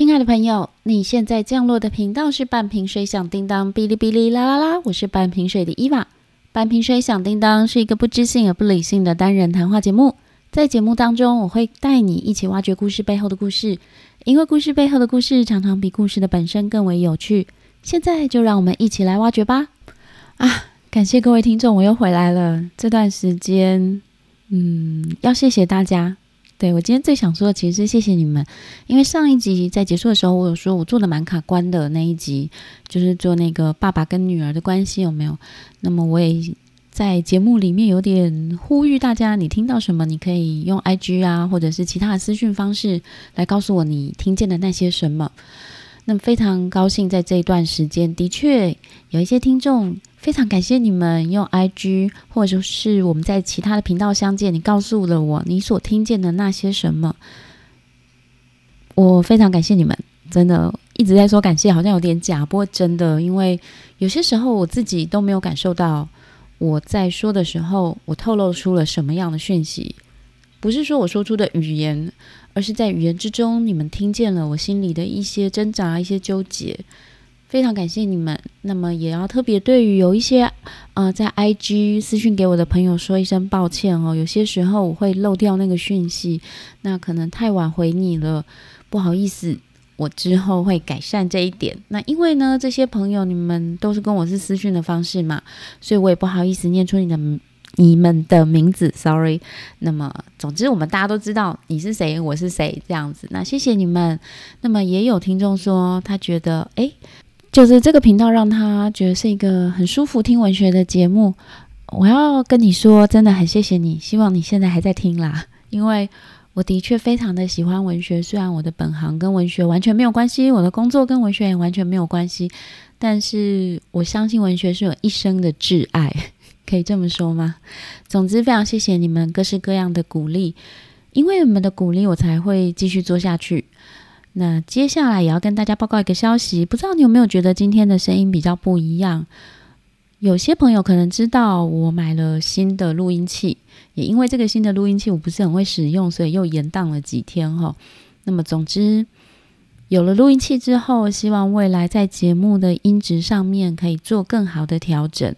亲爱的朋友，你现在降落的频道是半瓶水响叮当，哔哩哔哩啦啦啦，我是半瓶水的伊娃。半瓶水响叮当是一个不知性而不理性的单人谈话节目，在节目当中，我会带你一起挖掘故事背后的故事，因为故事背后的故事常常比故事的本身更为有趣。现在就让我们一起来挖掘吧！啊，感谢各位听众，我又回来了。这段时间，嗯，要谢谢大家。对我今天最想说的，其实是谢谢你们，因为上一集在结束的时候，我有说我做的蛮卡关的那一集，就是做那个爸爸跟女儿的关系有没有？那么我也在节目里面有点呼吁大家，你听到什么，你可以用 IG 啊，或者是其他的私讯方式来告诉我你听见的那些什么。那么非常高兴，在这一段时间，的确有一些听众，非常感谢你们用 IG 或者是我们在其他的频道相见，你告诉了我你所听见的那些什么，我非常感谢你们，真的一直在说感谢，好像有点假，不过真的，因为有些时候我自己都没有感受到我在说的时候，我透露出了什么样的讯息，不是说我说出的语言。而是在语言之中，你们听见了我心里的一些挣扎、一些纠结，非常感谢你们。那么也要特别对于有一些呃在 IG 私讯给我的朋友说一声抱歉哦，有些时候我会漏掉那个讯息，那可能太晚回你了，不好意思，我之后会改善这一点。那因为呢，这些朋友你们都是跟我是私讯的方式嘛，所以我也不好意思念出你的。你们的名字，sorry。那么，总之我们大家都知道你是谁，我是谁，这样子。那谢谢你们。那么也有听众说，他觉得，诶，就是这个频道让他觉得是一个很舒服听文学的节目。我要跟你说，真的很谢谢你。希望你现在还在听啦，因为我的确非常的喜欢文学。虽然我的本行跟文学完全没有关系，我的工作跟文学也完全没有关系，但是我相信文学是我一生的挚爱。可以这么说吗？总之，非常谢谢你们各式各样的鼓励，因为你们的鼓励，我才会继续做下去。那接下来也要跟大家报告一个消息，不知道你有没有觉得今天的声音比较不一样？有些朋友可能知道我买了新的录音器，也因为这个新的录音器我不是很会使用，所以又延宕了几天哈。那么，总之有了录音器之后，希望未来在节目的音质上面可以做更好的调整。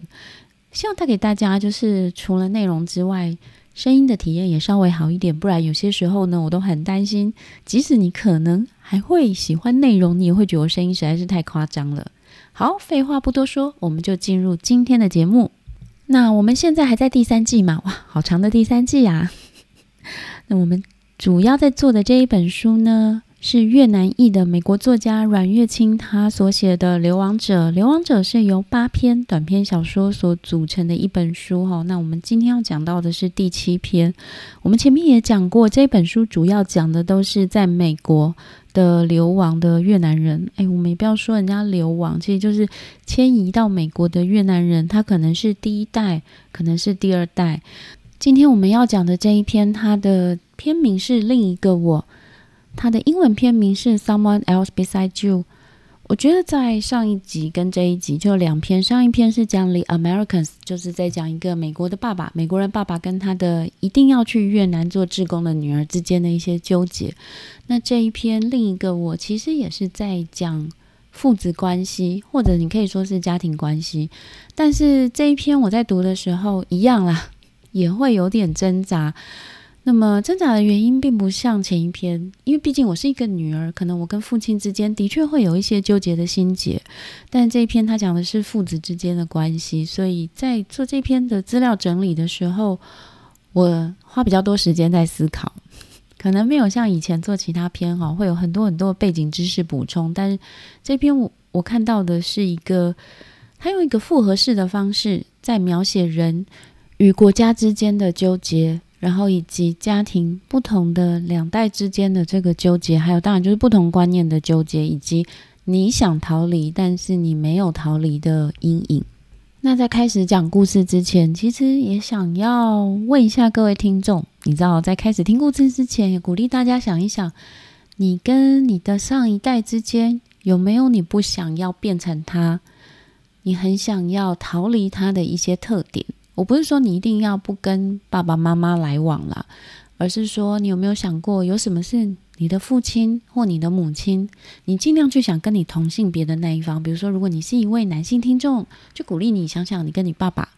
希望带给大家，就是除了内容之外，声音的体验也稍微好一点。不然有些时候呢，我都很担心，即使你可能还会喜欢内容，你也会觉得我声音实在是太夸张了。好，废话不多说，我们就进入今天的节目。那我们现在还在第三季嘛？哇，好长的第三季啊！那我们主要在做的这一本书呢？是越南裔的美国作家阮月清他所写的《流亡者》，《流亡者》是由八篇短篇小说所组成的一本书哈。那我们今天要讲到的是第七篇。我们前面也讲过，这本书主要讲的都是在美国的流亡的越南人。哎，我们也不要说人家流亡，其实就是迁移到美国的越南人，他可能是第一代，可能是第二代。今天我们要讲的这一篇，它的篇名是《另一个我》。它的英文片名是《Someone Else Beside You》。我觉得在上一集跟这一集就两篇，上一篇是讲 The Americans，就是在讲一个美国的爸爸，美国人爸爸跟他的一定要去越南做志工的女儿之间的一些纠结。那这一篇另一个我其实也是在讲父子关系，或者你可以说是家庭关系。但是这一篇我在读的时候一样啦，也会有点挣扎。那么挣扎的原因并不像前一篇，因为毕竟我是一个女儿，可能我跟父亲之间的确会有一些纠结的心结。但这一篇他讲的是父子之间的关系，所以在做这篇的资料整理的时候，我花比较多时间在思考，可能没有像以前做其他篇哈，会有很多很多背景知识补充。但是这篇我我看到的是一个，他用一个复合式的方式在描写人与国家之间的纠结。然后以及家庭不同的两代之间的这个纠结，还有当然就是不同观念的纠结，以及你想逃离但是你没有逃离的阴影。那在开始讲故事之前，其实也想要问一下各位听众，你知道在开始听故事之前，也鼓励大家想一想，你跟你的上一代之间有没有你不想要变成他，你很想要逃离他的一些特点。我不是说你一定要不跟爸爸妈妈来往啦，而是说你有没有想过，有什么是你的父亲或你的母亲，你尽量去想跟你同性别的那一方。比如说，如果你是一位男性听众，就鼓励你想想，你跟你爸爸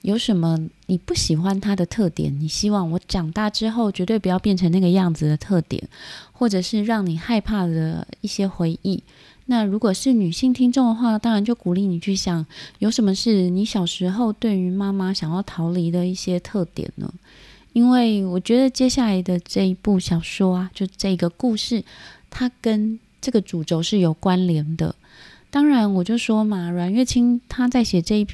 有什么你不喜欢他的特点，你希望我长大之后绝对不要变成那个样子的特点，或者是让你害怕的一些回忆。那如果是女性听众的话，当然就鼓励你去想，有什么是你小时候对于妈妈想要逃离的一些特点呢？因为我觉得接下来的这一部小说啊，就这个故事，它跟这个主轴是有关联的。当然，我就说嘛，阮月清她在写这一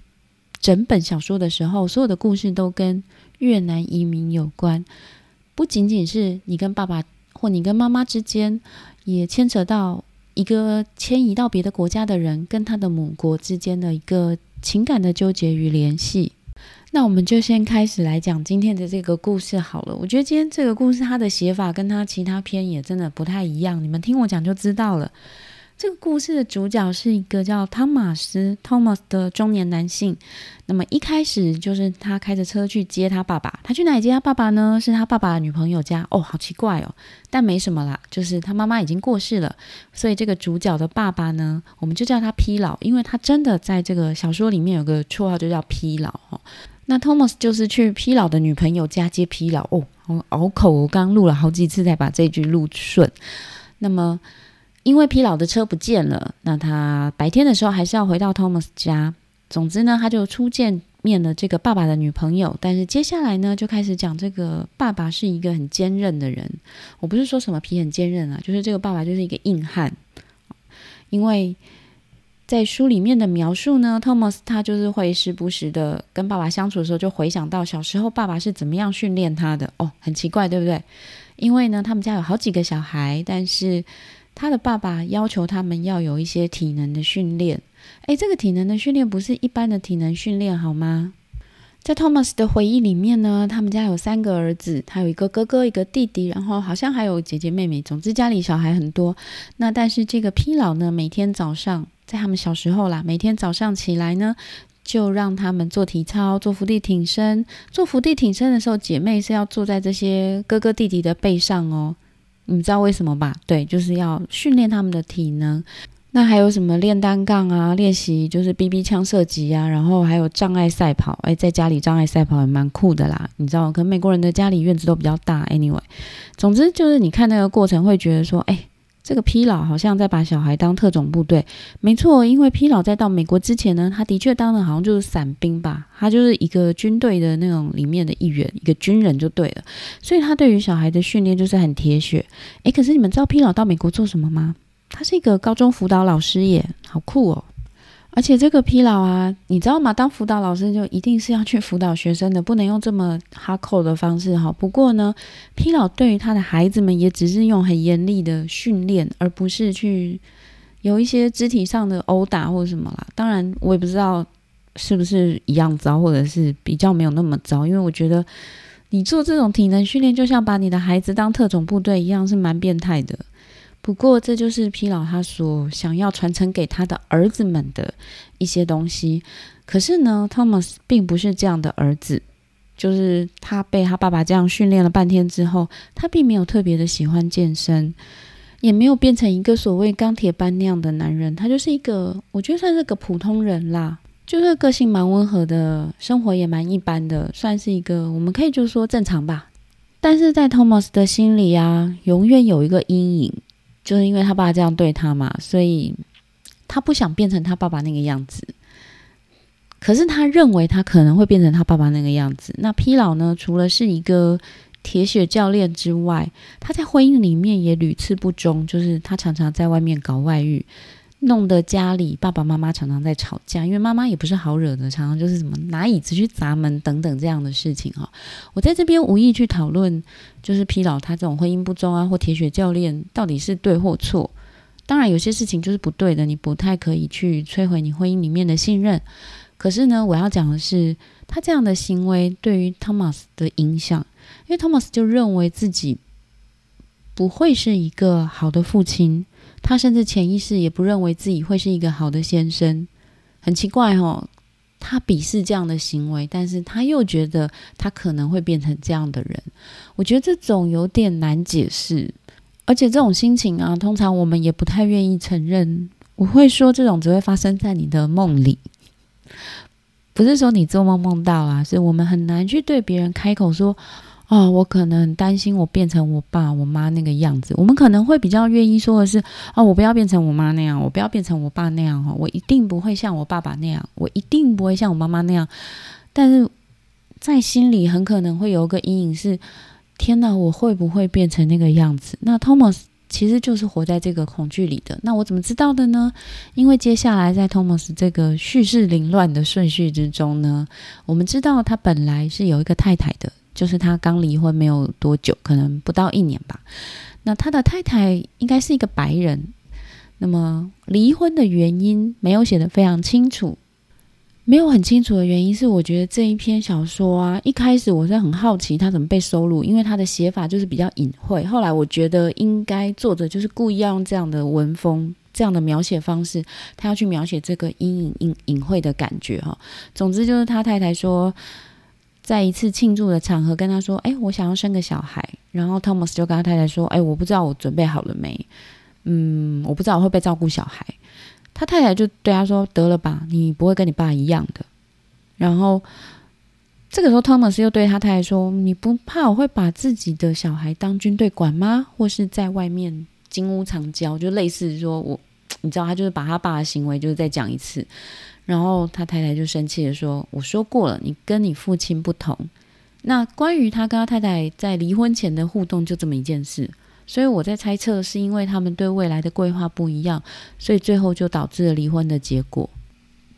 整本小说的时候，所有的故事都跟越南移民有关，不仅仅是你跟爸爸或你跟妈妈之间，也牵扯到一个迁移到别的国家的人跟他的母国之间的一个情感的纠结与联系。那我们就先开始来讲今天的这个故事好了。我觉得今天这个故事它的写法跟他其他篇也真的不太一样，你们听我讲就知道了。这个故事的主角是一个叫汤马斯 （Thomas） 的中年男性。那么一开始就是他开着车去接他爸爸。他去哪里接他爸爸呢？是他爸爸的女朋友家。哦，好奇怪哦，但没什么啦，就是他妈妈已经过世了，所以这个主角的爸爸呢，我们就叫他 P 老，因为他真的在这个小说里面有个绰号，就叫 P 老哦。那 Thomas 就是去 P 老的女朋友家接 P 老哦，拗口，我刚录了好几次才把这句录顺。那么，因为 P 老的车不见了，那他白天的时候还是要回到 Thomas 家。总之呢，他就初见面了这个爸爸的女朋友。但是接下来呢，就开始讲这个爸爸是一个很坚韧的人。我不是说什么皮很坚韧啊，就是这个爸爸就是一个硬汉，因为。在书里面的描述呢，Thomas 他就是会时不时的跟爸爸相处的时候，就回想到小时候爸爸是怎么样训练他的哦，很奇怪，对不对？因为呢，他们家有好几个小孩，但是他的爸爸要求他们要有一些体能的训练。诶，这个体能的训练不是一般的体能训练，好吗？在 Thomas 的回忆里面呢，他们家有三个儿子，他有一个哥哥，一个弟弟，然后好像还有姐姐妹妹。总之家里小孩很多。那但是这个 P 老呢，每天早上。在他们小时候啦，每天早上起来呢，就让他们做体操，做伏地挺身。做伏地挺身的时候，姐妹是要坐在这些哥哥弟弟的背上哦。你知道为什么吧？对，就是要训练他们的体能。那还有什么练单杠啊，练习就是 BB 枪射击啊，然后还有障碍赛跑。哎，在家里障碍赛跑也蛮酷的啦。你知道，可能美国人的家里院子都比较大。Anyway，总之就是你看那个过程会觉得说，哎。这个皮老好像在把小孩当特种部队，没错，因为皮老在到美国之前呢，他的确当的好像就是伞兵吧，他就是一个军队的那种里面的一员，一个军人就对了，所以他对于小孩的训练就是很铁血。诶，可是你们知道皮老到美国做什么吗？他是一个高中辅导老师耶，好酷哦。而且这个疲劳啊，你知道吗？当辅导老师就一定是要去辅导学生的，不能用这么哈扣的方式哈。不过呢，疲劳对于他的孩子们也只是用很严厉的训练，而不是去有一些肢体上的殴打或什么啦。当然，我也不知道是不是一样糟，或者是比较没有那么糟。因为我觉得你做这种体能训练，就像把你的孩子当特种部队一样，是蛮变态的。不过，这就是皮老他所想要传承给他的儿子们的一些东西。可是呢，Thomas 并不是这样的儿子，就是他被他爸爸这样训练了半天之后，他并没有特别的喜欢健身，也没有变成一个所谓钢铁般那样的男人。他就是一个，我觉得算是个普通人啦，就是个性蛮温和的，生活也蛮一般的，算是一个我们可以就说正常吧。但是在 Thomas 的心里啊，永远有一个阴影。就是因为他爸这样对他嘛，所以他不想变成他爸爸那个样子。可是他认为他可能会变成他爸爸那个样子。那 P 老呢？除了是一个铁血教练之外，他在婚姻里面也屡次不忠，就是他常常在外面搞外遇。弄得家里爸爸妈妈常常在吵架，因为妈妈也不是好惹的，常常就是什么拿椅子去砸门等等这样的事情哈。我在这边无意去讨论，就是疲劳他这种婚姻不忠啊，或铁血教练到底是对或错。当然有些事情就是不对的，你不太可以去摧毁你婚姻里面的信任。可是呢，我要讲的是他这样的行为对于 Thomas 的影响，因为 Thomas 就认为自己不会是一个好的父亲。他甚至潜意识也不认为自己会是一个好的先生，很奇怪哦。他鄙视这样的行为，但是他又觉得他可能会变成这样的人。我觉得这种有点难解释，而且这种心情啊，通常我们也不太愿意承认。我会说，这种只会发生在你的梦里，不是说你做梦梦到啊，是我们很难去对别人开口说。哦，我可能担心我变成我爸我妈那个样子。我们可能会比较愿意说的是：哦，我不要变成我妈那样，我不要变成我爸那样。哈，我一定不会像我爸爸那样，我一定不会像我妈妈那样。但是在心里很可能会有个阴影，是：天哪，我会不会变成那个样子？那 Thomas 其实就是活在这个恐惧里的。那我怎么知道的呢？因为接下来在 Thomas 这个叙事凌乱的顺序之中呢，我们知道他本来是有一个太太的。就是他刚离婚没有多久，可能不到一年吧。那他的太太应该是一个白人。那么离婚的原因没有写的非常清楚，没有很清楚的原因是，我觉得这一篇小说啊，一开始我是很好奇他怎么被收录，因为他的写法就是比较隐晦。后来我觉得应该作者就是故意要用这样的文风、这样的描写方式，他要去描写这个阴影、隐隐晦的感觉哈。总之就是他太太说。在一次庆祝的场合，跟他说：“哎，我想要生个小孩。”然后 Thomas 就跟他太太说：“哎，我不知道我准备好了没？嗯，我不知道我会不会照顾小孩。”他太太就对他说：“得了吧，你不会跟你爸一样的。”然后这个时候，Thomas 又对他太太说：“你不怕我会把自己的小孩当军队管吗？或是在外面金屋藏娇？就类似说我，你知道，他就是把他爸的行为就是再讲一次。”然后他太太就生气的说：“我说过了，你跟你父亲不同。那关于他跟他太太在离婚前的互动，就这么一件事。所以我在猜测，是因为他们对未来的规划不一样，所以最后就导致了离婚的结果。”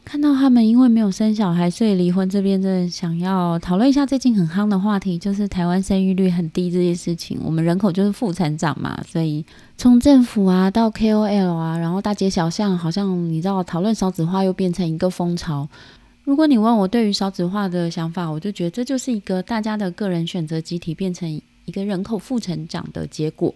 看到他们因为没有生小孩，所以离婚。这边真的想要讨论一下最近很夯的话题，就是台湾生育率很低这件事情。我们人口就是负成长嘛，所以从政府啊 到 KOL 啊，然后大街小巷，好像你知道讨论少子化又变成一个风潮。如果你问我对于少子化的想法，我就觉得这就是一个大家的个人选择集体变成一个人口负成长的结果。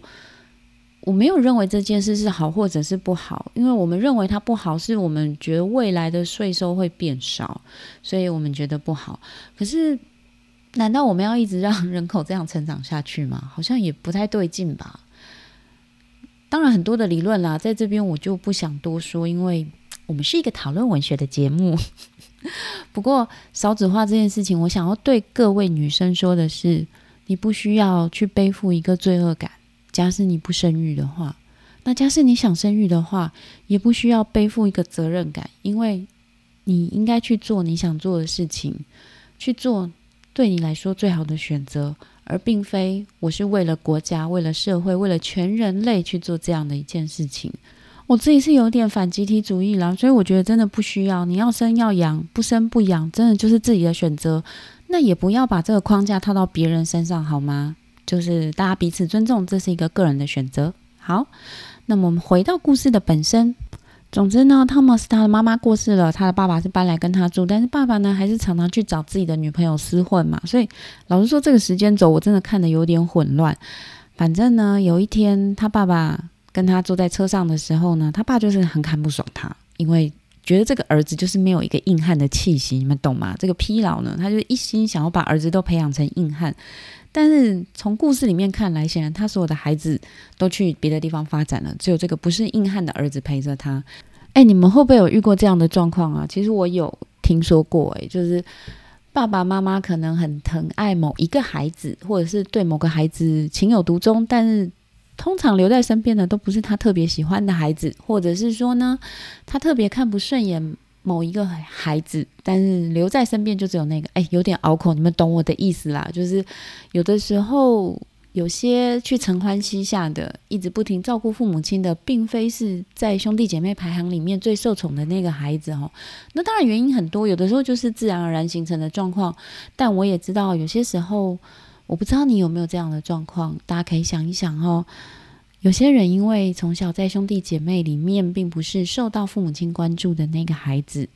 我没有认为这件事是好或者是不好，因为我们认为它不好，是我们觉得未来的税收会变少，所以我们觉得不好。可是，难道我们要一直让人口这样成长下去吗？好像也不太对劲吧。当然，很多的理论啦，在这边我就不想多说，因为我们是一个讨论文学的节目。不过，少子化这件事情，我想要对各位女生说的是，你不需要去背负一个罪恶感。假使你不生育的话，那假使你想生育的话，也不需要背负一个责任感，因为你应该去做你想做的事情，去做对你来说最好的选择，而并非我是为了国家、为了社会、为了全人类去做这样的一件事情。我自己是有点反集体主义啦，所以我觉得真的不需要。你要生要养，不生不养，真的就是自己的选择。那也不要把这个框架套到别人身上，好吗？就是大家彼此尊重，这是一个个人的选择。好，那么我们回到故事的本身。总之呢，汤姆斯他的妈妈过世了，他的爸爸是搬来跟他住，但是爸爸呢还是常常去找自己的女朋友厮混嘛。所以老实说，这个时间轴我真的看的有点混乱。反正呢，有一天他爸爸跟他坐在车上的时候呢，他爸就是很看不爽他，因为觉得这个儿子就是没有一个硬汉的气息，你们懂吗？这个疲劳呢，他就一心想要把儿子都培养成硬汉。但是从故事里面看来，显然他所有的孩子都去别的地方发展了，只有这个不是硬汉的儿子陪着他。哎，你们会不会有遇过这样的状况啊？其实我有听说过，哎，就是爸爸妈妈可能很疼爱某一个孩子，或者是对某个孩子情有独钟，但是通常留在身边的都不是他特别喜欢的孩子，或者是说呢，他特别看不顺眼。某一个孩子，但是留在身边就只有那个，哎，有点拗口，你们懂我的意思啦。就是有的时候，有些去承欢膝下的，一直不停照顾父母亲的，并非是在兄弟姐妹排行里面最受宠的那个孩子哦。那当然原因很多，有的时候就是自然而然形成的状况。但我也知道，有些时候，我不知道你有没有这样的状况，大家可以想一想哦。有些人因为从小在兄弟姐妹里面，并不是受到父母亲关注的那个孩子，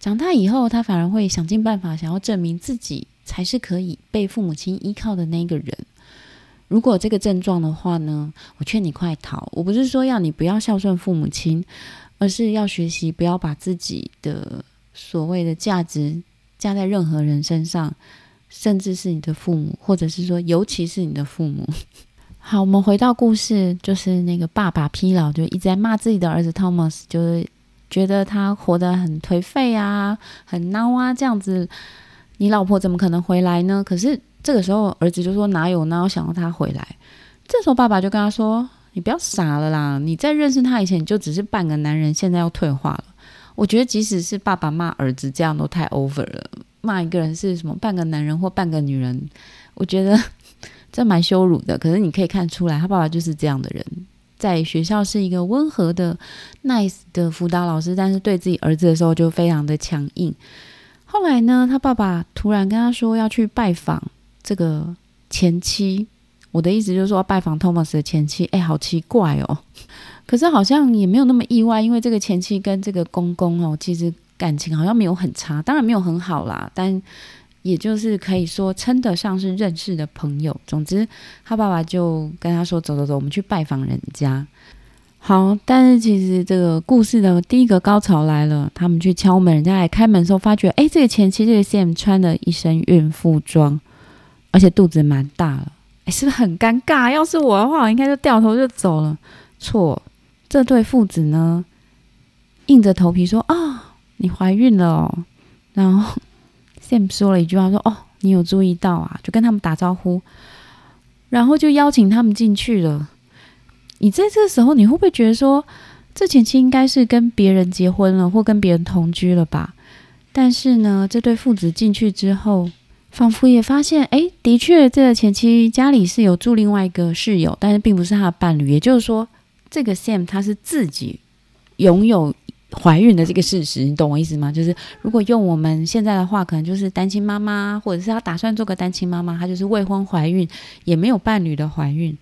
长大以后，他反而会想尽办法想要证明自己才是可以被父母亲依靠的那个人。如果这个症状的话呢，我劝你快逃。我不是说要你不要孝顺父母亲，而是要学习不要把自己的所谓的价值加在任何人身上，甚至是你的父母，或者是说，尤其是你的父母。好，我们回到故事，就是那个爸爸疲劳，就一直在骂自己的儿子 Thomas，就是觉得他活得很颓废啊，很孬啊，这样子，你老婆怎么可能回来呢？可是这个时候，儿子就说哪有呢？我想要他回来。这时候爸爸就跟他说：“你不要傻了啦！你在认识他以前，你就只是半个男人，现在要退化了。”我觉得，即使是爸爸骂儿子，这样都太 over 了。骂一个人是什么半个男人或半个女人，我觉得。这蛮羞辱的，可是你可以看出来，他爸爸就是这样的人，在学校是一个温和的、nice 的辅导老师，但是对自己儿子的时候就非常的强硬。后来呢，他爸爸突然跟他说要去拜访这个前妻，我的意思就是说拜访 Thomas 的前妻。哎，好奇怪哦，可是好像也没有那么意外，因为这个前妻跟这个公公哦，其实感情好像没有很差，当然没有很好啦，但。也就是可以说称得上是认识的朋友。总之，他爸爸就跟他说：“走走走，我们去拜访人家。”好，但是其实这个故事的第一个高潮来了。他们去敲门，人家来开门的时候，发觉哎，这个前妻这个 Sam 穿了一身孕妇装，而且肚子蛮大了。哎，是不是很尴尬？要是我的话，我应该就掉头就走了。错，这对父子呢，硬着头皮说：“啊，你怀孕了哦。”然后。Sam 说了一句话，说：“哦，你有注意到啊？”就跟他们打招呼，然后就邀请他们进去了。你在这时候，你会不会觉得说，这前妻应该是跟别人结婚了，或跟别人同居了吧？但是呢，这对父子进去之后，仿佛也发现，哎，的确，这个前妻家里是有住另外一个室友，但是并不是他的伴侣。也就是说，这个 Sam 他是自己拥有。怀孕的这个事实，你懂我意思吗？就是如果用我们现在的话，可能就是单亲妈妈，或者是她打算做个单亲妈妈，她就是未婚怀孕，也没有伴侣的怀孕。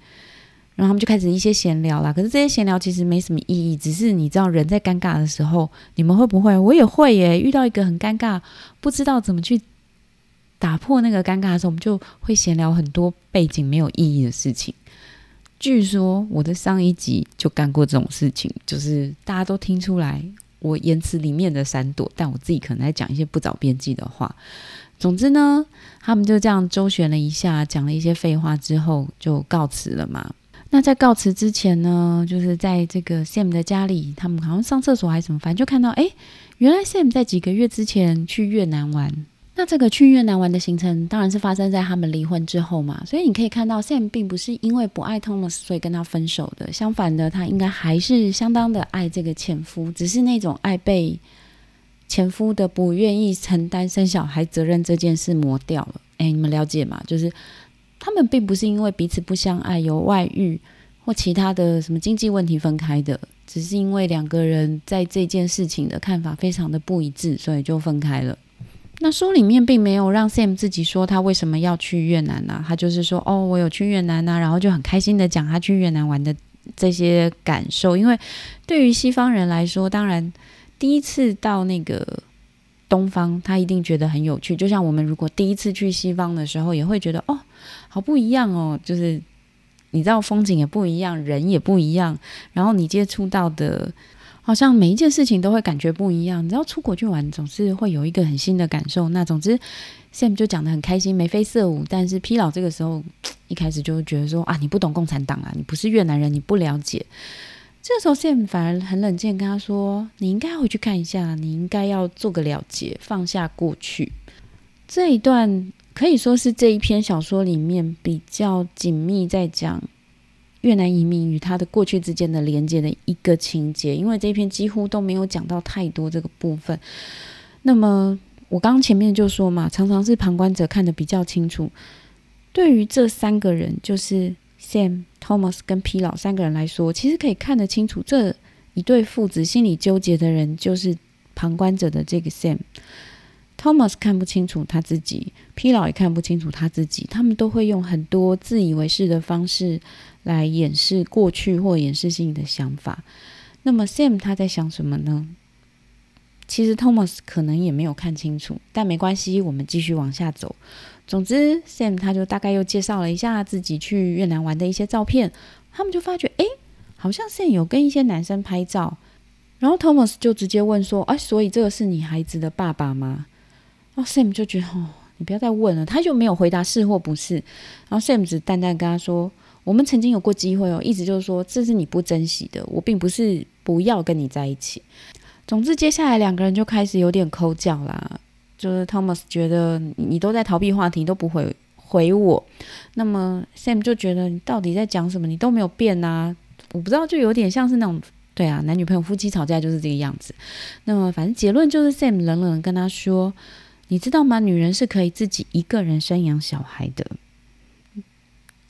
然后他们就开始一些闲聊啦。可是这些闲聊其实没什么意义，只是你知道人在尴尬的时候，你们会不会？我也会耶。遇到一个很尴尬，不知道怎么去打破那个尴尬的时候，我们就会闲聊很多背景没有意义的事情。据说我的上一集就干过这种事情，就是大家都听出来。我言辞里面的闪躲，但我自己可能在讲一些不着边际的话。总之呢，他们就这样周旋了一下，讲了一些废话之后，就告辞了嘛。那在告辞之前呢，就是在这个 Sam 的家里，他们好像上厕所还是什么，反正就看到，哎，原来 Sam 在几个月之前去越南玩。那这个去越南玩的行程当然是发生在他们离婚之后嘛，所以你可以看到 Sam 并不是因为不爱 Thomas 所以跟他分手的，相反的，他应该还是相当的爱这个前夫，只是那种爱被前夫的不愿意承担生小孩责任这件事磨掉了。哎，你们了解吗？就是他们并不是因为彼此不相爱、有外遇或其他的什么经济问题分开的，只是因为两个人在这件事情的看法非常的不一致，所以就分开了。那书里面并没有让 Sam 自己说他为什么要去越南呢？他就是说，哦，我有去越南呐，然后就很开心的讲他去越南玩的这些感受。因为对于西方人来说，当然第一次到那个东方，他一定觉得很有趣。就像我们如果第一次去西方的时候，也会觉得哦，好不一样哦，就是你知道风景也不一样，人也不一样，然后你接触到的。好像每一件事情都会感觉不一样，你知道出国去玩总是会有一个很新的感受。那总之，Sam 就讲的很开心，眉飞色舞。但是 P 老这个时候一开始就觉得说啊，你不懂共产党啊，你不是越南人，你不了解。这时候 Sam 反而很冷静跟他说：“你应该回去看一下，你应该要做个了结，放下过去。”这一段可以说是这一篇小说里面比较紧密在讲。越南移民与他的过去之间的连接的一个情节，因为这篇几乎都没有讲到太多这个部分。那么我刚刚前面就说嘛，常常是旁观者看得比较清楚。对于这三个人，就是 Sam、Thomas 跟 P 老三个人来说，其实可以看得清楚这一对父子心里纠结的人，就是旁观者的这个 Sam。Thomas 看不清楚他自己，P 老也看不清楚他自己，他们都会用很多自以为是的方式。来掩饰过去或掩饰性的想法。那么 Sam 他在想什么呢？其实 Thomas 可能也没有看清楚，但没关系，我们继续往下走。总之，Sam 他就大概又介绍了一下自己去越南玩的一些照片。他们就发觉，哎，好像 Sam 有跟一些男生拍照。然后 Thomas 就直接问说：“哎，所以这个是你孩子的爸爸吗？”然后 Sam 就觉得，哦，你不要再问了。他就没有回答是或不是。然后 Sam 只淡淡跟他说。我们曾经有过机会哦，一直就是说这是你不珍惜的，我并不是不要跟你在一起。总之，接下来两个人就开始有点抠脚啦。就是 Thomas 觉得你都在逃避话题，都不回回我。那么 Sam 就觉得你到底在讲什么？你都没有变啊！我不知道，就有点像是那种对啊，男女朋友夫妻吵架就是这个样子。那么反正结论就是 Sam 冷冷跟他说：“你知道吗？女人是可以自己一个人生养小孩的。”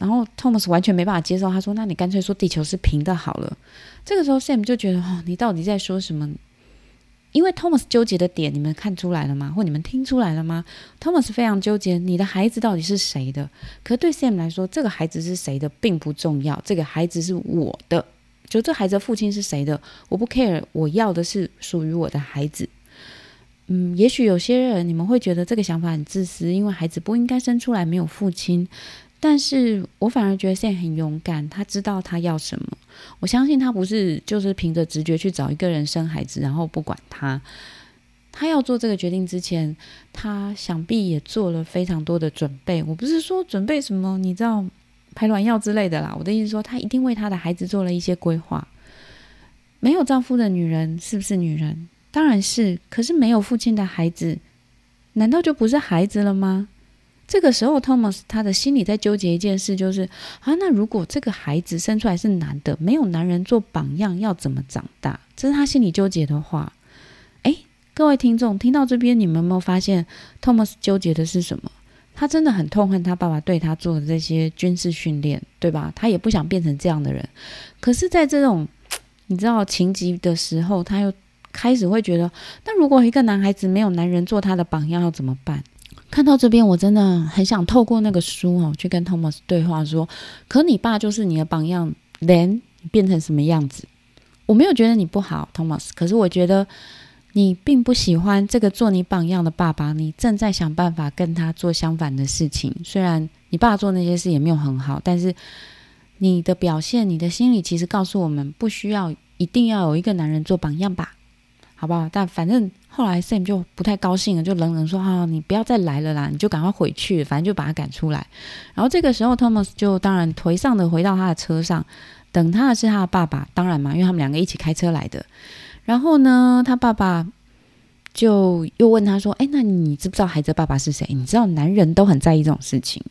然后 Thomas 完全没办法接受，他说：“那你干脆说地球是平的好了。”这个时候 Sam 就觉得：“哦，你到底在说什么？”因为 Thomas 纠结的点，你们看出来了吗？或你们听出来了吗？Thomas 非常纠结，你的孩子到底是谁的？可对 Sam 来说，这个孩子是谁的并不重要，这个孩子是我的，就这孩子的父亲是谁的，我不 care，我要的是属于我的孩子。嗯，也许有些人你们会觉得这个想法很自私，因为孩子不应该生出来没有父亲。但是我反而觉得现在很勇敢，他知道他要什么。我相信他不是就是凭着直觉去找一个人生孩子，然后不管他。他要做这个决定之前，他想必也做了非常多的准备。我不是说准备什么，你知道排卵药之类的啦。我的意思说，他一定为他的孩子做了一些规划。没有丈夫的女人是不是女人？当然是。可是没有父亲的孩子，难道就不是孩子了吗？这个时候，Thomas 他的心里在纠结一件事，就是啊，那如果这个孩子生出来是男的，没有男人做榜样，要怎么长大？这是他心里纠结的话。哎，各位听众，听到这边，你们有没有发现 Thomas 纠结的是什么？他真的很痛恨他爸爸对他做的这些军事训练，对吧？他也不想变成这样的人。可是，在这种你知道情急的时候，他又开始会觉得，那如果一个男孩子没有男人做他的榜样，要怎么办？看到这边，我真的很想透过那个书哦，去跟 Thomas 对话，说：“可你爸就是你的榜样，then 变成什么样子？我没有觉得你不好，Thomas，可是我觉得你并不喜欢这个做你榜样的爸爸，你正在想办法跟他做相反的事情。虽然你爸做那些事也没有很好，但是你的表现，你的心里其实告诉我们，不需要一定要有一个男人做榜样吧。”好不好？但反正后来 Sam 就不太高兴了，就冷冷说：“啊，你不要再来了啦，你就赶快回去，反正就把他赶出来。”然后这个时候，Thomas 就当然颓丧的回到他的车上，等他的是他的爸爸，当然嘛，因为他们两个一起开车来的。然后呢，他爸爸就又问他说：“哎，那你知不知道孩子的爸爸是谁？你知道男人都很在意这种事情，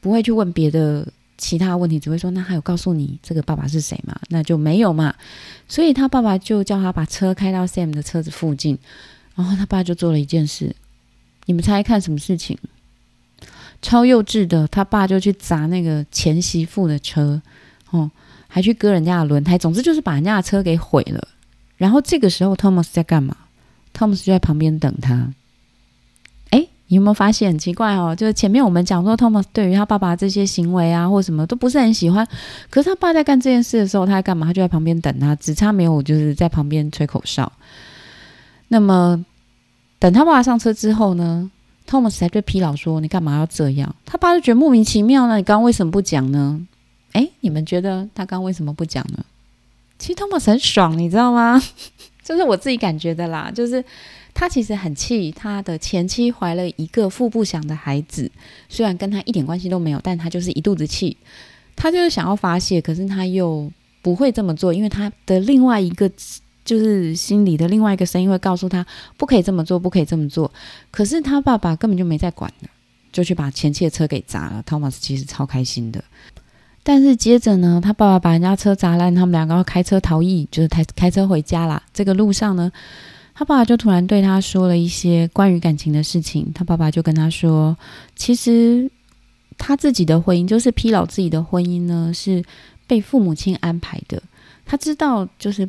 不会去问别的。”其他问题只会说，那他有告诉你这个爸爸是谁吗？那就没有嘛。所以他爸爸就叫他把车开到 Sam 的车子附近，然后他爸就做了一件事，你们猜看什么事情？超幼稚的，他爸就去砸那个前媳妇的车，哦，还去割人家的轮胎，总之就是把人家的车给毁了。然后这个时候，Thomas 在干嘛？Thomas 就在旁边等他。哎你有没有发现很奇怪哦？就是前面我们讲说，Thomas 对于他爸爸这些行为啊，或什么都不是很喜欢。可是他爸在干这件事的时候，他在干嘛？他就在旁边等他，只差没有就是在旁边吹口哨。那么等他爸爸上车之后呢，Thomas 才对皮老说：“你干嘛要这样？”他爸就觉得莫名其妙。呢你刚刚为什么不讲呢？诶，你们觉得他刚刚为什么不讲呢？其实 Thomas 很爽，你知道吗？就是我自己感觉的啦，就是。他其实很气，他的前妻怀了一个腹不详的孩子，虽然跟他一点关系都没有，但他就是一肚子气，他就是想要发泄，可是他又不会这么做，因为他的另外一个就是心里的另外一个声音会告诉他不可以这么做，不可以这么做。可是他爸爸根本就没在管的，就去把前妻的车给砸了。Thomas 其实超开心的，但是接着呢，他爸爸把人家车砸烂，他们两个要开车逃逸，就是开开车回家啦。这个路上呢。他爸爸就突然对他说了一些关于感情的事情。他爸爸就跟他说：“其实他自己的婚姻，就是披老自己的婚姻呢，是被父母亲安排的。他知道，就是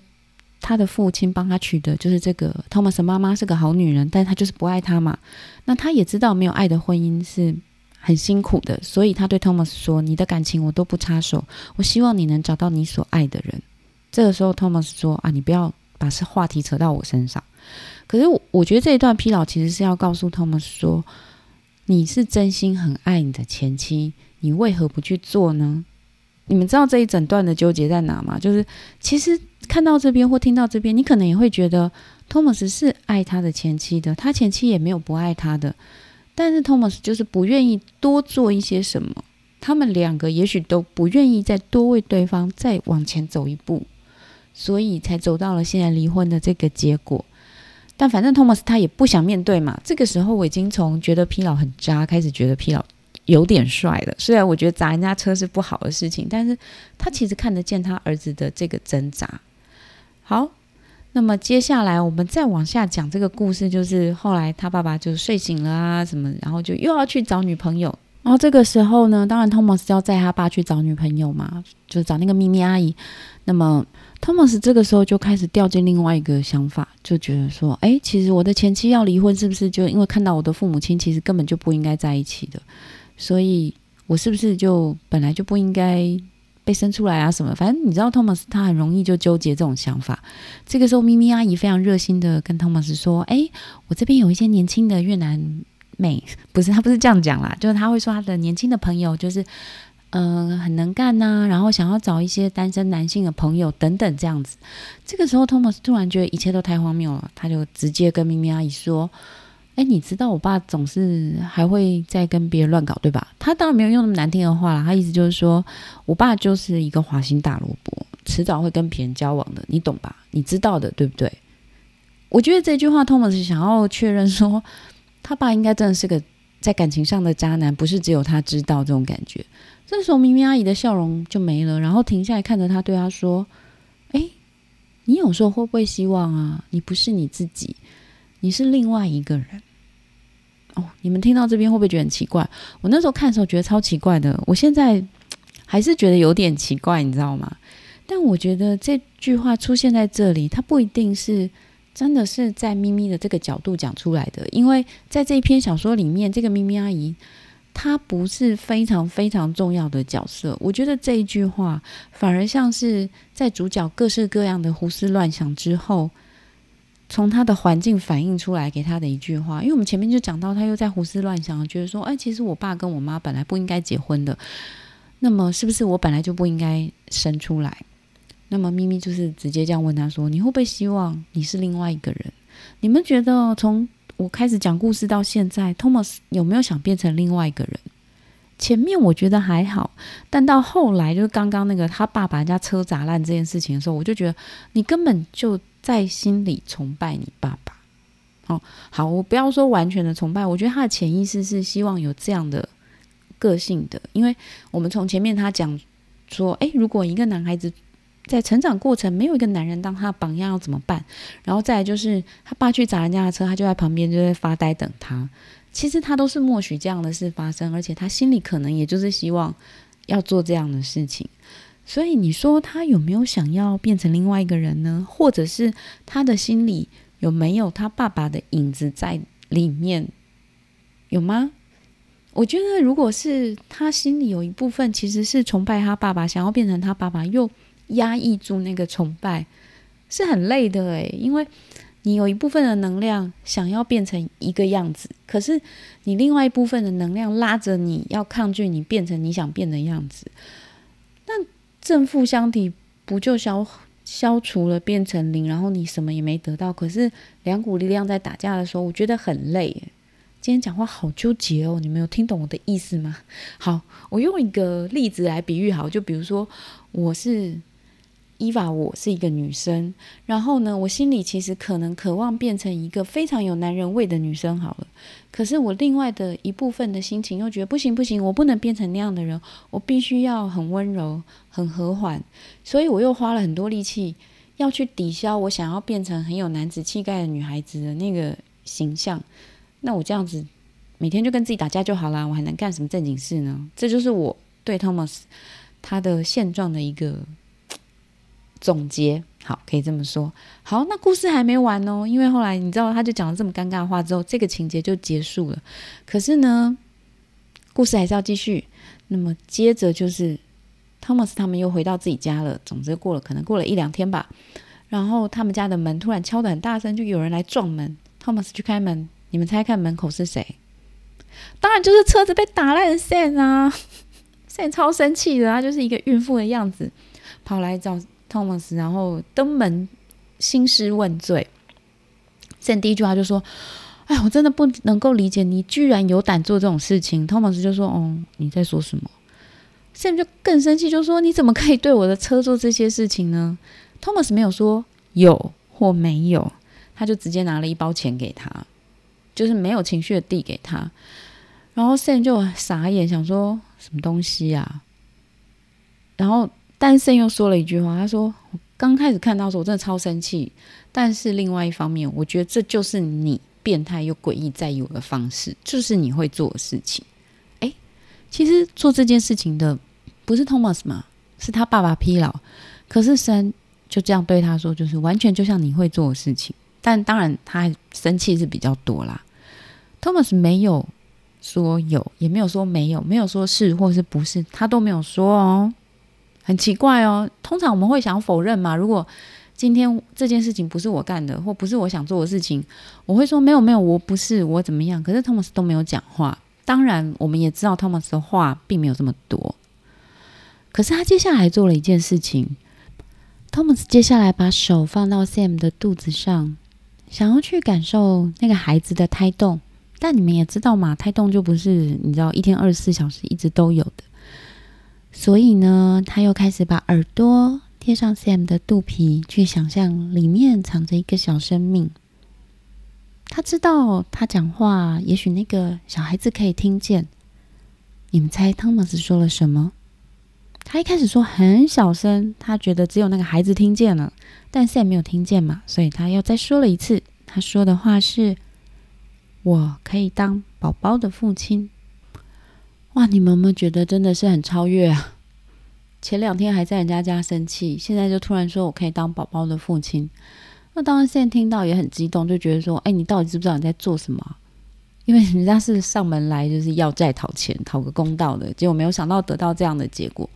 他的父亲帮他娶的，就是这个 Thomas 妈妈是个好女人，但他就是不爱他嘛。那他也知道，没有爱的婚姻是很辛苦的，所以他对 Thomas 说：‘你的感情我都不插手，我希望你能找到你所爱的人。’这个时候，Thomas 说：‘啊，你不要把话题扯到我身上。’可是我我觉得这一段疲劳其实是要告诉 Thomas 说，你是真心很爱你的前妻，你为何不去做呢？你们知道这一整段的纠结在哪吗？就是其实看到这边或听到这边，你可能也会觉得托马斯是爱他的前妻的，他前妻也没有不爱他的，但是托马斯就是不愿意多做一些什么。他们两个也许都不愿意再多为对方再往前走一步，所以才走到了现在离婚的这个结果。但反正托马斯他也不想面对嘛。这个时候我已经从觉得皮老很渣，开始觉得皮老有点帅的。虽然我觉得砸人家车是不好的事情，但是他其实看得见他儿子的这个挣扎。好，那么接下来我们再往下讲这个故事，就是后来他爸爸就睡醒了啊什么，然后就又要去找女朋友。然后这个时候呢，当然托马斯要载他爸去找女朋友嘛，就找那个咪咪阿姨。那么。托马斯这个时候就开始掉进另外一个想法，就觉得说：“哎，其实我的前妻要离婚，是不是就因为看到我的父母亲其实根本就不应该在一起的？所以我是不是就本来就不应该被生出来啊？什么？反正你知道，托马斯他很容易就纠结这种想法。这个时候，咪咪阿姨非常热心的跟托马斯说：‘哎，我这边有一些年轻的越南妹，不是他不是这样讲啦，就是他会说他的年轻的朋友就是。’嗯，很能干呐，然后想要找一些单身男性的朋友等等这样子。这个时候，托马斯突然觉得一切都太荒谬了，他就直接跟咪咪阿姨说：“哎，你知道我爸总是还会再跟别人乱搞，对吧？”他当然没有用那么难听的话啦，他意思就是说我爸就是一个花心大萝卜，迟早会跟别人交往的，你懂吧？你知道的，对不对？我觉得这句话，托马斯想要确认说，他爸应该真的是个在感情上的渣男，不是只有他知道这种感觉。这时候，明明阿姨的笑容就没了，然后停下来看着他，对他说：“哎，你有时候会不会希望啊？你不是你自己，你是另外一个人。”哦，你们听到这边会不会觉得很奇怪？我那时候看的时候觉得超奇怪的，我现在还是觉得有点奇怪，你知道吗？但我觉得这句话出现在这里，它不一定是真的是在咪咪的这个角度讲出来的，因为在这一篇小说里面，这个咪咪阿姨。她不是非常非常重要的角色，我觉得这一句话反而像是在主角各式各样的胡思乱想之后，从他的环境反映出来给他的一句话。因为我们前面就讲到，他又在胡思乱想，觉得说，哎，其实我爸跟我妈本来不应该结婚的，那么是不是我本来就不应该生出来？那么咪咪就是直接这样问他说，你会不会希望你是另外一个人？你们觉得从？我开始讲故事到现在，Thomas 有没有想变成另外一个人？前面我觉得还好，但到后来就是刚刚那个他爸把人家车砸烂这件事情的时候，我就觉得你根本就在心里崇拜你爸爸。哦，好，我不要说完全的崇拜，我觉得他的潜意识是希望有这样的个性的，因为我们从前面他讲说，诶，如果一个男孩子。在成长过程，没有一个男人当他的榜样，要怎么办？然后再来就是他爸去砸人家的车，他就在旁边就在发呆等他。其实他都是默许这样的事发生，而且他心里可能也就是希望要做这样的事情。所以你说他有没有想要变成另外一个人呢？或者是他的心里有没有他爸爸的影子在里面？有吗？我觉得如果是他心里有一部分其实是崇拜他爸爸，想要变成他爸爸，又。压抑住那个崇拜是很累的诶，因为你有一部分的能量想要变成一个样子，可是你另外一部分的能量拉着你要抗拒你变成你想变的样子，正负相抵不就消消除了变成零，然后你什么也没得到？可是两股力量在打架的时候，我觉得很累。今天讲话好纠结哦，你们有听懂我的意思吗？好，我用一个例子来比喻，好，就比如说我是。伊娃，我是一个女生，然后呢，我心里其实可能渴望变成一个非常有男人味的女生，好了。可是我另外的一部分的心情又觉得不行不行，我不能变成那样的人，我必须要很温柔、很和缓，所以我又花了很多力气要去抵消我想要变成很有男子气概的女孩子的那个形象。那我这样子每天就跟自己打架就好啦，我还能干什么正经事呢？这就是我对 Thomas 他的现状的一个。总结好，可以这么说。好，那故事还没完哦，因为后来你知道，他就讲了这么尴尬的话之后，这个情节就结束了。可是呢，故事还是要继续。那么接着就是汤姆斯他们又回到自己家了。总之过了，可能过了一两天吧。然后他们家的门突然敲得很大声，就有人来撞门。汤姆斯去开门，你们猜看门口是谁？当然就是车子被打烂的 Sam 啊！Sam 超生气的，他就是一个孕妇的样子，跑来找。Thomas，然后登门兴师问罪。Sam 第一句话就说：“哎，我真的不能够理解你居然有胆做这种事情。”Thomas 就说：“哦，你在说什么？” Sam 就更生气，就说：“你怎么可以对我的车做这些事情呢？”Thomas 没有说有或没有，他就直接拿了一包钱给他，就是没有情绪的递给他。然后 Sam 就傻眼，想说什么东西啊？然后，但 Sam 又说了一句话，他说：“我刚开始看到的时候，我真的超生气。但是另外一方面，我觉得这就是你变态又诡异在意我的方式，就是你会做的事情。哎，其实做这件事情的。”不是 Thomas 吗？是他爸爸疲劳，可是神就这样对他说，就是完全就像你会做的事情。但当然，他生气是比较多啦。Thomas 没有说有，也没有说没有，没有说是或是不是，他都没有说哦。很奇怪哦。通常我们会想否认嘛？如果今天这件事情不是我干的，或不是我想做的事情，我会说没有没有，我不是我怎么样。可是 Thomas 都没有讲话。当然，我们也知道 Thomas 的话并没有这么多。可是他接下来做了一件事情，Thomas 接下来把手放到 Sam 的肚子上，想要去感受那个孩子的胎动。但你们也知道嘛，胎动就不是你知道一天二十四小时一直都有的。所以呢，他又开始把耳朵贴上 Sam 的肚皮，去想象里面藏着一个小生命。他知道他讲话，也许那个小孩子可以听见。你们猜 Thomas 说了什么？他一开始说很小声，他觉得只有那个孩子听见了，但 Sam 没有听见嘛，所以他又再说了一次。他说的话是：“我可以当宝宝的父亲。”哇，你们有没有觉得真的是很超越啊？前两天还在人家家生气，现在就突然说我可以当宝宝的父亲。那当然，现在听到也很激动，就觉得说：“哎，你到底知不知道你在做什么？”因为人家是上门来就是要债讨钱，讨个公道的，结果没有想到得到这样的结果。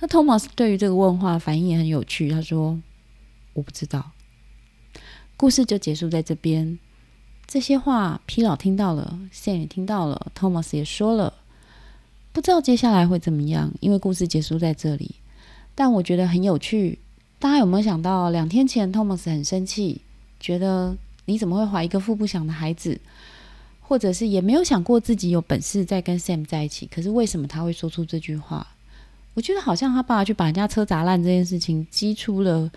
那 Thomas 对于这个问话反应也很有趣，他说：“我不知道。”故事就结束在这边。这些话皮老听到了现也听到了，Thomas 也说了，不知道接下来会怎么样，因为故事结束在这里。但我觉得很有趣。大家有没有想到，两天前 Thomas 很生气，觉得你怎么会怀一个父不祥的孩子，或者是也没有想过自己有本事再跟 Sam 在一起？可是为什么他会说出这句话？我觉得好像他爸爸去把人家车砸烂这件事情，激出了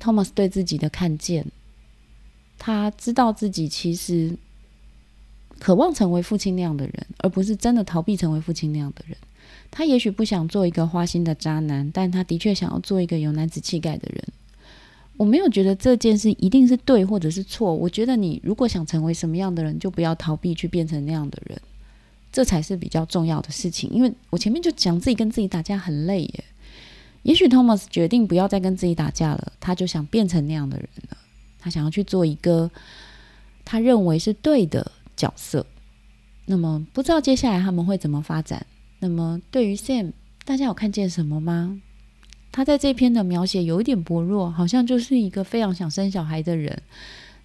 Thomas 对自己的看见。他知道自己其实渴望成为父亲那样的人，而不是真的逃避成为父亲那样的人。他也许不想做一个花心的渣男，但他的确想要做一个有男子气概的人。我没有觉得这件事一定是对或者是错。我觉得你如果想成为什么样的人，就不要逃避去变成那样的人。这才是比较重要的事情，因为我前面就讲自己跟自己打架很累耶。也许 Thomas 决定不要再跟自己打架了，他就想变成那样的人了。他想要去做一个他认为是对的角色。那么不知道接下来他们会怎么发展？那么对于 Sam，大家有看见什么吗？他在这篇的描写有一点薄弱，好像就是一个非常想生小孩的人。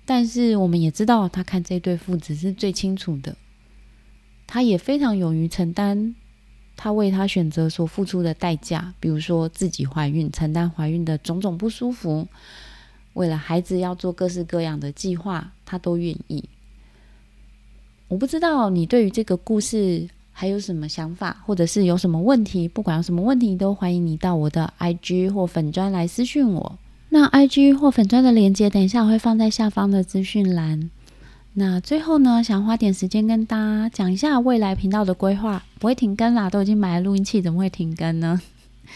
但是我们也知道，他看这对父子是最清楚的。他也非常勇于承担他为他选择所付出的代价，比如说自己怀孕，承担怀孕的种种不舒服，为了孩子要做各式各样的计划，他都愿意。我不知道你对于这个故事还有什么想法，或者是有什么问题，不管有什么问题，都欢迎你到我的 IG 或粉砖来私讯我。那 IG 或粉砖的链接，等一下我会放在下方的资讯栏。那最后呢，想花点时间跟大家讲一下未来频道的规划，不会停更啦，都已经买了录音器，怎么会停更呢？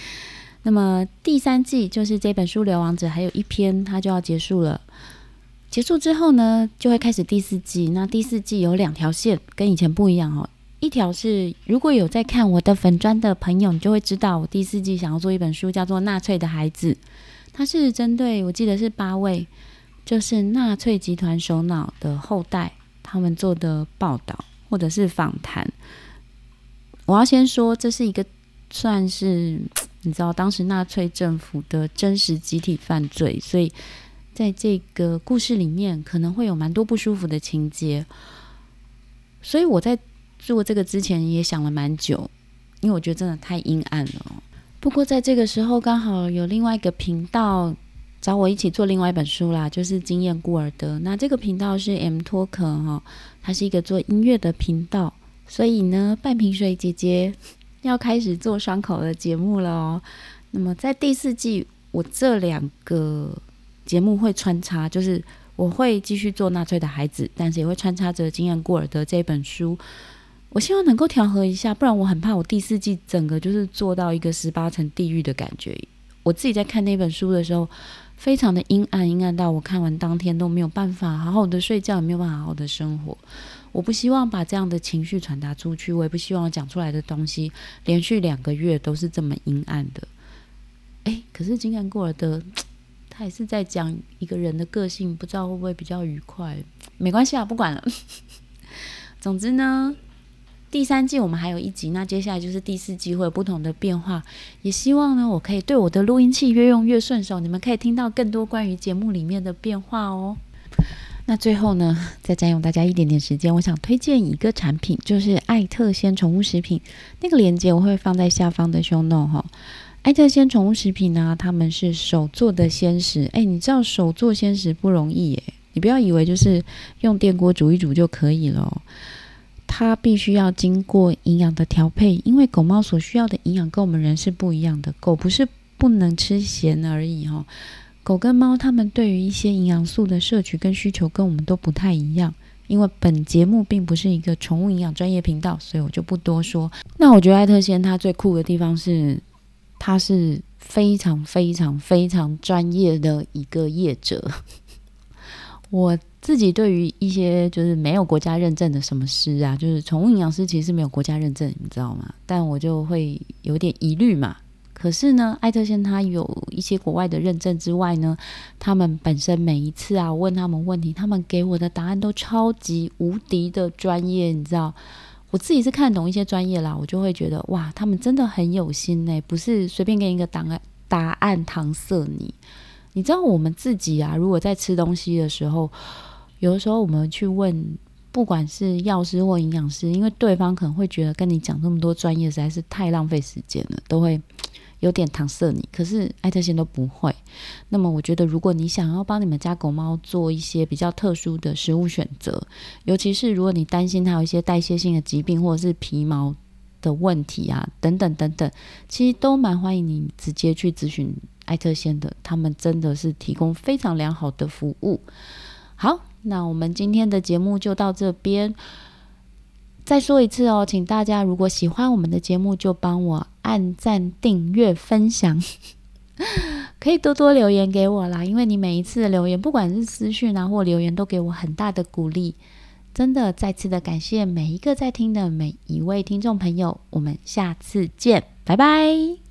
那么第三季就是这本书《流亡者》，还有一篇它就要结束了。结束之后呢，就会开始第四季。那第四季有两条线，跟以前不一样哦。一条是如果有在看我的粉砖的朋友，你就会知道我第四季想要做一本书，叫做《纳粹的孩子》，它是针对我记得是八位。就是纳粹集团首脑的后代，他们做的报道或者是访谈。我要先说，这是一个算是你知道当时纳粹政府的真实集体犯罪，所以在这个故事里面可能会有蛮多不舒服的情节。所以我在做这个之前也想了蛮久，因为我觉得真的太阴暗了。不过在这个时候，刚好有另外一个频道。找我一起做另外一本书啦，就是《经验孤儿的》。那这个频道是 M Talk 哈，它是一个做音乐的频道。所以呢，半瓶水姐姐要开始做双口的节目了哦。那么在第四季，我这两个节目会穿插，就是我会继续做纳粹的孩子，但是也会穿插着经验过尔的这本书。我希望能够调和一下，不然我很怕我第四季整个就是做到一个十八层地狱的感觉。我自己在看那本书的时候。非常的阴暗，阴暗到我看完当天都没有办法好好的睡觉，也没有办法好好的生活。我不希望把这样的情绪传达出去，我也不希望讲出来的东西连续两个月都是这么阴暗的。哎，可是金安过尔的，他也是在讲一个人的个性，不知道会不会比较愉快？没关系啊，不管了。总之呢。第三季我们还有一集，那接下来就是第四季会有不同的变化。也希望呢，我可以对我的录音器越用越顺手，你们可以听到更多关于节目里面的变化哦。那最后呢，再占用大家一点点时间，我想推荐一个产品，就是爱特鲜宠物食品。那个链接我会放在下方的 show note 哈。爱特鲜宠物食品呢，他们是手做的鲜食。哎，你知道手做鲜食不容易耶，你不要以为就是用电锅煮一煮就可以了。它必须要经过营养的调配，因为狗猫所需要的营养跟我们人是不一样的。狗不是不能吃咸而已哈，狗跟猫它们对于一些营养素的摄取跟需求跟我们都不太一样。因为本节目并不是一个宠物营养专业频道，所以我就不多说。那我觉得艾特仙它最酷的地方是，他是非常非常非常专业的一个业者。我自己对于一些就是没有国家认证的什么师啊，就是宠物营养师，其实是没有国家认证，你知道吗？但我就会有点疑虑嘛。可是呢，艾特仙它有一些国外的认证之外呢，他们本身每一次啊，我问他们问题，他们给我的答案都超级无敌的专业，你知道？我自己是看懂一些专业啦，我就会觉得哇，他们真的很有心呢，不是随便给你一个答案答案搪塞你。你知道我们自己啊，如果在吃东西的时候，有的时候我们去问，不管是药师或营养师，因为对方可能会觉得跟你讲这么多专业实在是太浪费时间了，都会有点搪塞你。可是艾特仙都不会。那么我觉得，如果你想要帮你们家狗猫做一些比较特殊的食物选择，尤其是如果你担心它有一些代谢性的疾病或者是皮毛的问题啊，等等等等，其实都蛮欢迎你直接去咨询。艾特仙的，他们真的是提供非常良好的服务。好，那我们今天的节目就到这边。再说一次哦，请大家如果喜欢我们的节目，就帮我按赞、订阅、分享，可以多多留言给我啦。因为你每一次的留言，不管是私讯啊或留言，都给我很大的鼓励。真的，再次的感谢每一个在听的每一位听众朋友。我们下次见，拜拜。